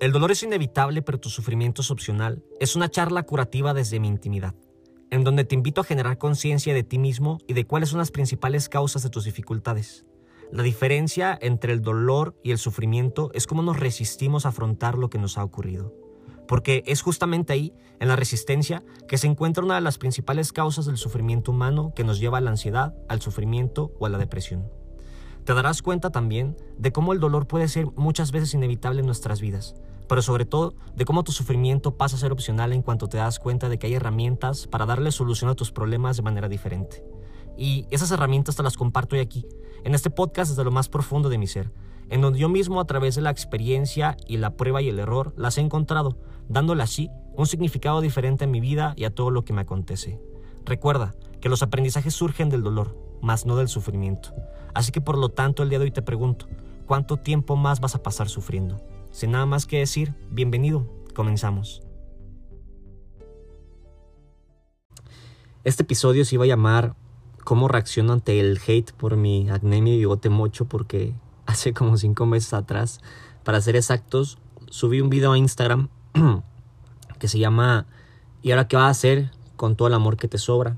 El dolor es inevitable, pero tu sufrimiento es opcional. Es una charla curativa desde mi intimidad, en donde te invito a generar conciencia de ti mismo y de cuáles son las principales causas de tus dificultades. La diferencia entre el dolor y el sufrimiento es cómo nos resistimos a afrontar lo que nos ha ocurrido. Porque es justamente ahí, en la resistencia, que se encuentra una de las principales causas del sufrimiento humano que nos lleva a la ansiedad, al sufrimiento o a la depresión. Te darás cuenta también de cómo el dolor puede ser muchas veces inevitable en nuestras vidas, pero sobre todo de cómo tu sufrimiento pasa a ser opcional en cuanto te das cuenta de que hay herramientas para darle solución a tus problemas de manera diferente. Y esas herramientas te las comparto hoy aquí, en este podcast desde lo más profundo de mi ser, en donde yo mismo a través de la experiencia y la prueba y el error las he encontrado, dándole así un significado diferente a mi vida y a todo lo que me acontece. Recuerda que los aprendizajes surgen del dolor, más no del sufrimiento. Así que por lo tanto el día de hoy te pregunto, ¿cuánto tiempo más vas a pasar sufriendo? Sin nada más que decir, bienvenido, comenzamos. Este episodio se iba a llamar ¿Cómo reacciono ante el hate por mi acné y bigote mocho? Porque hace como cinco meses atrás, para ser exactos, subí un video a Instagram que se llama ¿Y ahora qué vas a hacer con todo el amor que te sobra?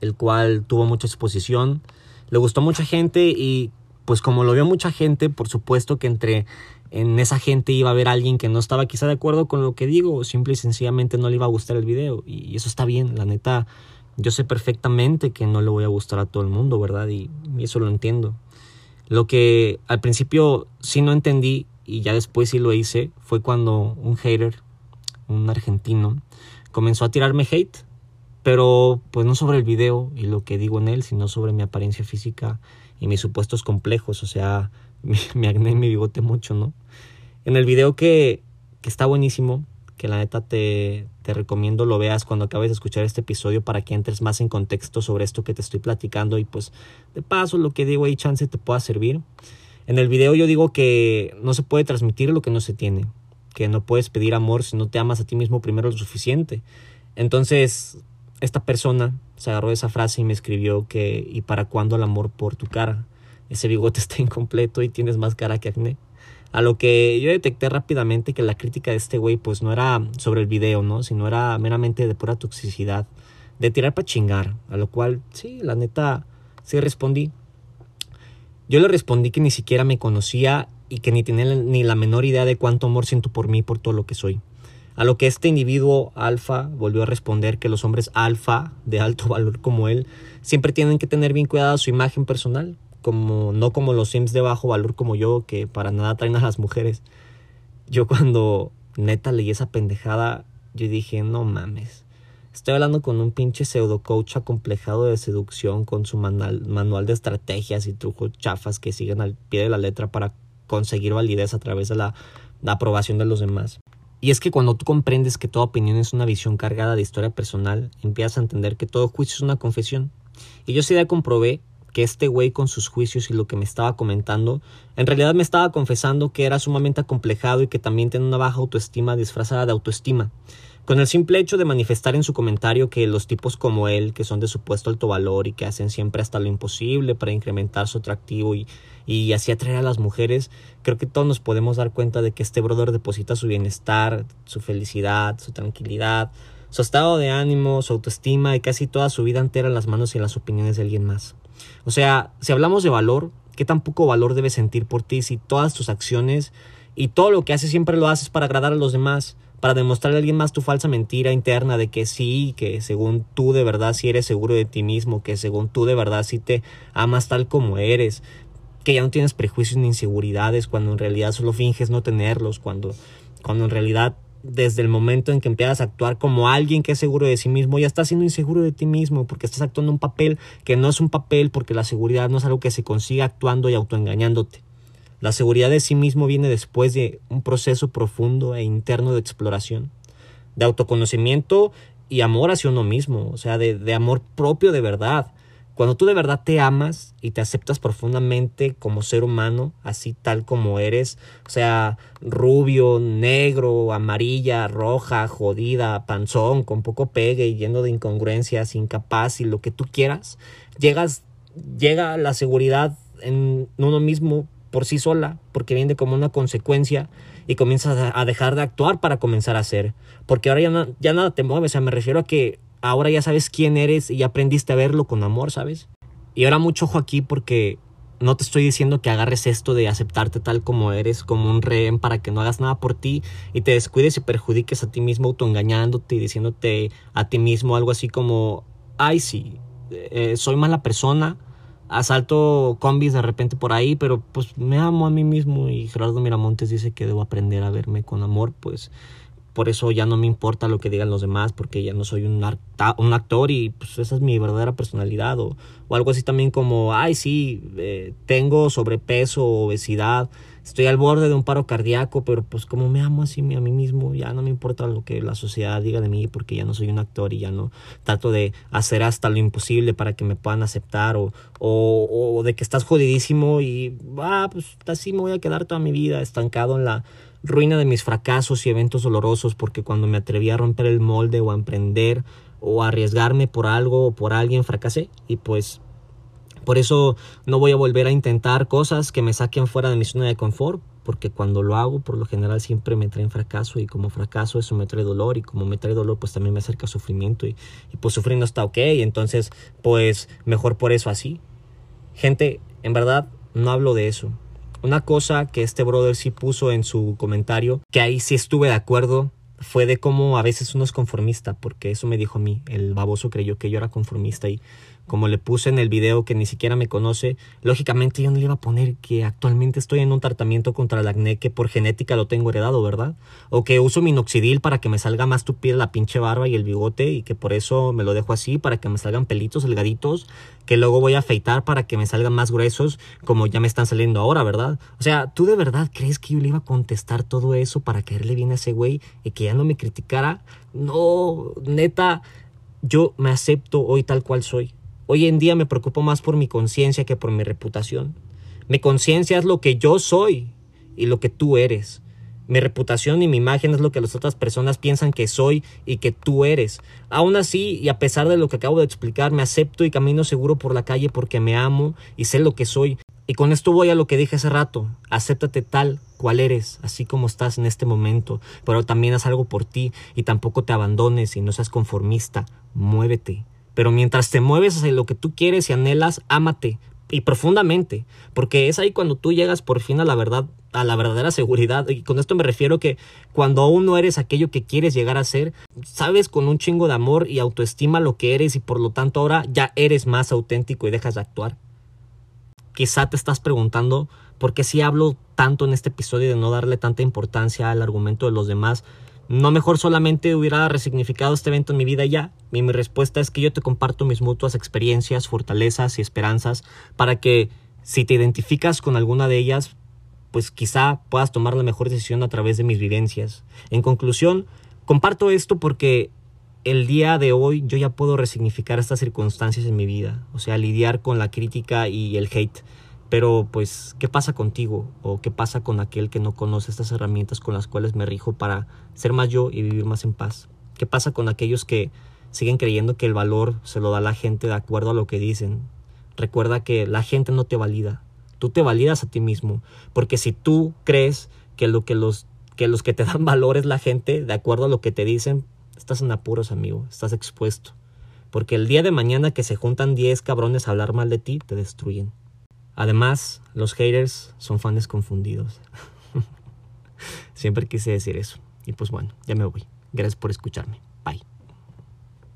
El cual tuvo mucha exposición, le gustó a mucha gente y pues como lo vio mucha gente, por supuesto que entre en esa gente iba a haber alguien que no estaba quizá de acuerdo con lo que digo, simple y sencillamente no le iba a gustar el video. Y eso está bien, la neta, yo sé perfectamente que no le voy a gustar a todo el mundo, ¿verdad? Y, eso lo entiendo. Lo que al principio sí no entendí y ya después sí lo hice fue cuando un hater, un argentino, comenzó a tirarme hate, pero pues no sobre el video y lo que digo en él, sino sobre mi apariencia física y mis supuestos complejos, o sea, mi, acné y mi bigote mucho, ¿no? En el video que, que está buenísimo, que la neta te, te recomiendo lo veas cuando acabes de escuchar este episodio para que entres más en contexto sobre esto que te estoy platicando y pues de paso lo que digo ahí chance te pueda servir. En el video yo digo que no se puede transmitir lo que no se tiene, que no puedes pedir amor si no te amas a ti mismo primero lo suficiente. Entonces, esta persona se agarró esa frase y me escribió que ¿y para cuándo el amor por tu cara? ese bigote está incompleto y tienes más cara que acné. A lo que yo detecté rápidamente que la crítica de este güey pues no era sobre el video, ¿no? Sino era meramente de pura toxicidad, de tirar para chingar. A lo cual, sí, la neta, sí respondí. Yo le respondí que ni siquiera me conocía y que ni tenía ni la menor idea de cuánto amor siento por mí, por todo lo que soy. A lo que este individuo alfa volvió a responder que los hombres alfa de alto valor como él siempre tienen que tener bien cuidada su imagen personal, como no como los sims de bajo valor como yo que para nada traen a las mujeres. Yo cuando neta leí esa pendejada, yo dije, no mames. Estoy hablando con un pinche pseudo coach acomplejado de seducción con su manual, manual de estrategias y trucos chafas que siguen al pie de la letra para conseguir validez a través de la, la aprobación de los demás. Y es que cuando tú comprendes que toda opinión es una visión cargada de historia personal, empiezas a entender que todo juicio es una confesión. Y yo sí ya comprobé que este güey con sus juicios y lo que me estaba comentando, en realidad me estaba confesando que era sumamente acomplejado y que también tiene una baja autoestima disfrazada de autoestima. Con el simple hecho de manifestar en su comentario que los tipos como él, que son de supuesto alto valor y que hacen siempre hasta lo imposible para incrementar su atractivo y, y así atraer a las mujeres, creo que todos nos podemos dar cuenta de que este brother deposita su bienestar, su felicidad, su tranquilidad, su estado de ánimo, su autoestima y casi toda su vida entera en las manos y en las opiniones de alguien más. O sea, si hablamos de valor, ¿qué tan poco valor debes sentir por ti si todas tus acciones y todo lo que haces siempre lo haces para agradar a los demás? Para demostrarle a alguien más tu falsa mentira interna de que sí, que según tú de verdad sí eres seguro de ti mismo, que según tú de verdad sí te amas tal como eres, que ya no tienes prejuicios ni inseguridades cuando en realidad solo finges no tenerlos, cuando, cuando en realidad desde el momento en que empiezas a actuar como alguien que es seguro de sí mismo, ya estás siendo inseguro de ti mismo porque estás actuando un papel que no es un papel porque la seguridad no es algo que se consigue actuando y autoengañándote. La seguridad de sí mismo viene después de un proceso profundo e interno de exploración, de autoconocimiento y amor hacia uno mismo, o sea, de, de amor propio de verdad, cuando tú de verdad te amas y te aceptas profundamente como ser humano, así tal como eres, o sea, rubio, negro, amarilla, roja, jodida, panzón, con poco pegue y lleno de incongruencias, incapaz y lo que tú quieras, llegas, llega la seguridad en uno mismo por sí sola, porque viene como una consecuencia y comienzas a dejar de actuar para comenzar a hacer. Porque ahora ya, nada te mueve, o sea, me refiero a que ahora ya sabes quién eres y aprendiste a verlo con amor, ¿sabes? Y ahora mucho ojo aquí porque no te estoy diciendo que agarres esto de aceptarte tal como eres, como un rehén para que no hagas nada por ti y te descuides y perjudiques a ti mismo autoengañándote y diciéndote a ti mismo algo así como, ay sí, eh, soy mala persona, asalto combis de repente por ahí, pero pues me amo a mí mismo y Gerardo Miramontes dice que debo aprender a verme con amor, pues por eso ya no me importa lo que digan los demás, porque ya no soy un, un actor y pues esa es mi verdadera personalidad. O, o algo así también como, ay, sí, eh, tengo sobrepeso, obesidad, estoy al borde de un paro cardíaco, pero pues como me amo así a mí mismo, ya no me importa lo que la sociedad diga de mí, porque ya no soy un actor y ya no trato de hacer hasta lo imposible para que me puedan aceptar, o, o, o de que estás jodidísimo y, ah, pues así me voy a quedar toda mi vida estancado en la ruina de mis fracasos y eventos dolorosos porque cuando me atreví a romper el molde o a emprender o a arriesgarme por algo o por alguien fracasé y pues por eso no voy a volver a intentar cosas que me saquen fuera de mi zona de confort porque cuando lo hago por lo general siempre me traen fracaso y como fracaso eso me trae dolor y como me trae dolor pues también me acerca sufrimiento y, y pues sufriendo está ok entonces pues mejor por eso así. Gente en verdad no hablo de eso. Una cosa que este brother sí puso en su comentario, que ahí sí estuve de acuerdo, fue de cómo a veces uno es conformista, porque eso me dijo a mí, el baboso creyó que yo era conformista y como le puse en el video que ni siquiera me conoce, lógicamente yo no le iba a poner que actualmente estoy en un tratamiento contra el acné que por genética lo tengo heredado, ¿verdad? O que uso minoxidil para que me salga más tupida la pinche barba y el bigote y que por eso me lo dejo así, para que me salgan pelitos delgaditos, que luego voy a afeitar para que me salgan más gruesos como ya me están saliendo ahora, ¿verdad? O sea, ¿tú de verdad crees que yo le iba a contestar todo eso para caerle bien a ese güey y que ya no me criticara? No, neta, yo me acepto hoy tal cual soy. Hoy en día me preocupo más por mi conciencia que por mi reputación. Mi conciencia es lo que yo soy y lo que tú eres. Mi reputación y mi imagen es lo que las otras personas piensan que soy y que tú eres. Aún así, y a pesar de lo que acabo de explicar, me acepto y camino seguro por la calle porque me amo y sé lo que soy. Y con esto voy a lo que dije hace rato. Acéptate tal cual eres, así como estás en este momento, pero también haz algo por ti y tampoco te abandones y no seas conformista. Muévete. Pero mientras te mueves hacia lo que tú quieres y anhelas, ámate y profundamente, porque es ahí cuando tú llegas por fin a la verdad, a la verdadera seguridad. Y con esto me refiero que cuando aún no eres aquello que quieres llegar a ser, sabes con un chingo de amor y autoestima lo que eres y por lo tanto ahora ya eres más auténtico y dejas de actuar. Quizá te estás preguntando por qué si hablo tanto en este episodio de no darle tanta importancia al argumento de los demás, no mejor solamente hubiera resignificado este evento en mi vida ya. Y mi respuesta es que yo te comparto mis mutuas experiencias, fortalezas y esperanzas para que si te identificas con alguna de ellas, pues quizá puedas tomar la mejor decisión a través de mis vivencias. En conclusión, comparto esto porque el día de hoy yo ya puedo resignificar estas circunstancias en mi vida, o sea, lidiar con la crítica y el hate pero pues, ¿qué pasa contigo? ¿O qué pasa con aquel que no conoce estas herramientas con las cuales me rijo para ser más yo y vivir más en paz? ¿Qué pasa con aquellos que siguen creyendo que el valor se lo da la gente de acuerdo a lo que dicen? Recuerda que la gente no te valida, tú te validas a ti mismo, porque si tú crees que lo que los que los que te dan valor es la gente de acuerdo a lo que te dicen, estás en apuros, amigo, estás expuesto. Porque el día de mañana que se juntan 10 cabrones a hablar mal de ti, te destruyen. Además, los haters son fans confundidos. Siempre quise decir eso. Y pues bueno, ya me voy. Gracias por escucharme.